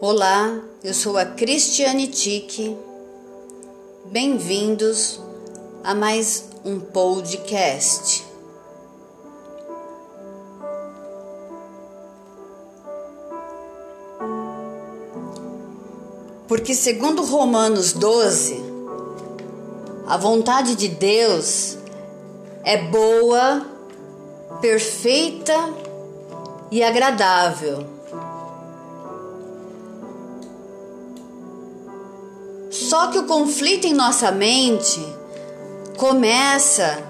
Olá, eu sou a Cristiane Tique. Bem-vindos a mais um podcast. Porque, segundo Romanos 12, a vontade de Deus é boa, perfeita e agradável. Só que o conflito em nossa mente começa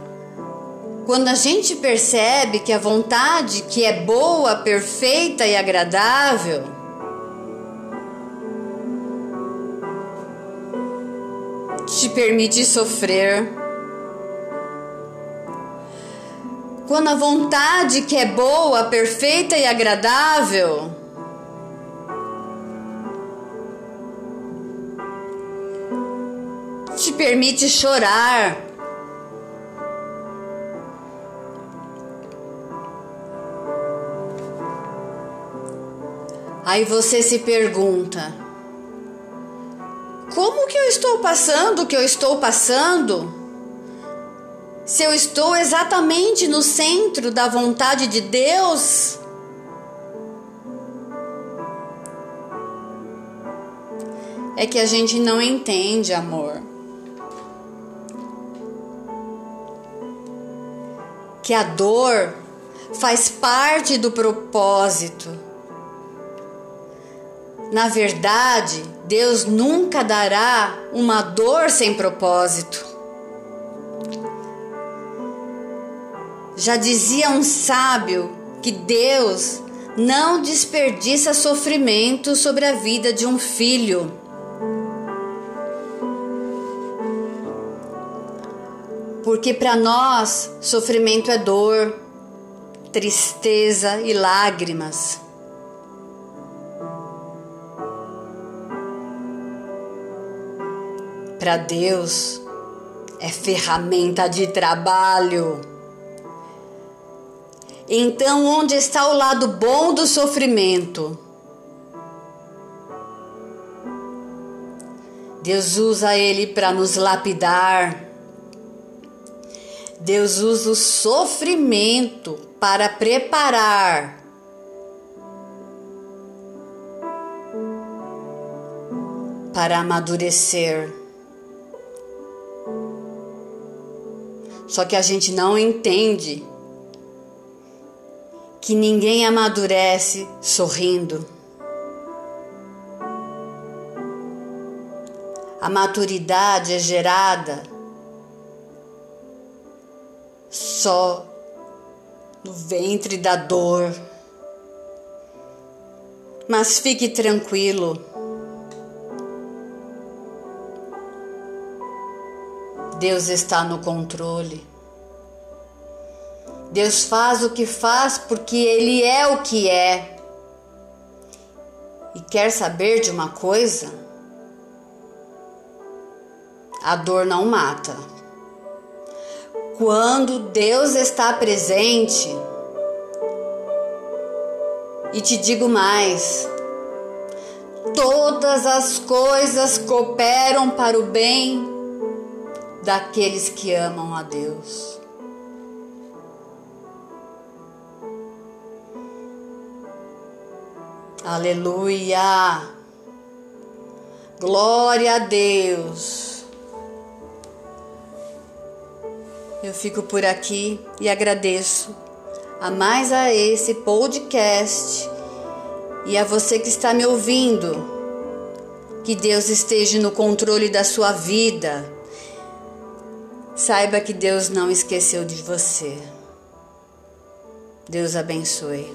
quando a gente percebe que a vontade que é boa, perfeita e agradável te permite sofrer. Quando a vontade que é boa, perfeita e agradável permite chorar. Aí você se pergunta: como que eu estou passando o que eu estou passando? Se eu estou exatamente no centro da vontade de Deus? É que a gente não entende, amor. Que a dor faz parte do propósito. Na verdade, Deus nunca dará uma dor sem propósito. Já dizia um sábio que Deus não desperdiça sofrimento sobre a vida de um filho. Porque para nós sofrimento é dor, tristeza e lágrimas. Para Deus é ferramenta de trabalho. Então, onde está o lado bom do sofrimento? Deus usa ele para nos lapidar Deus usa o sofrimento para preparar para amadurecer. Só que a gente não entende que ninguém amadurece sorrindo. A maturidade é gerada só no ventre da dor. Mas fique tranquilo. Deus está no controle. Deus faz o que faz porque Ele é o que é. E quer saber de uma coisa? A dor não mata quando Deus está presente. E te digo mais: todas as coisas cooperam para o bem daqueles que amam a Deus. Aleluia! Glória a Deus! Eu fico por aqui e agradeço a mais a esse podcast e a você que está me ouvindo. Que Deus esteja no controle da sua vida. Saiba que Deus não esqueceu de você. Deus abençoe.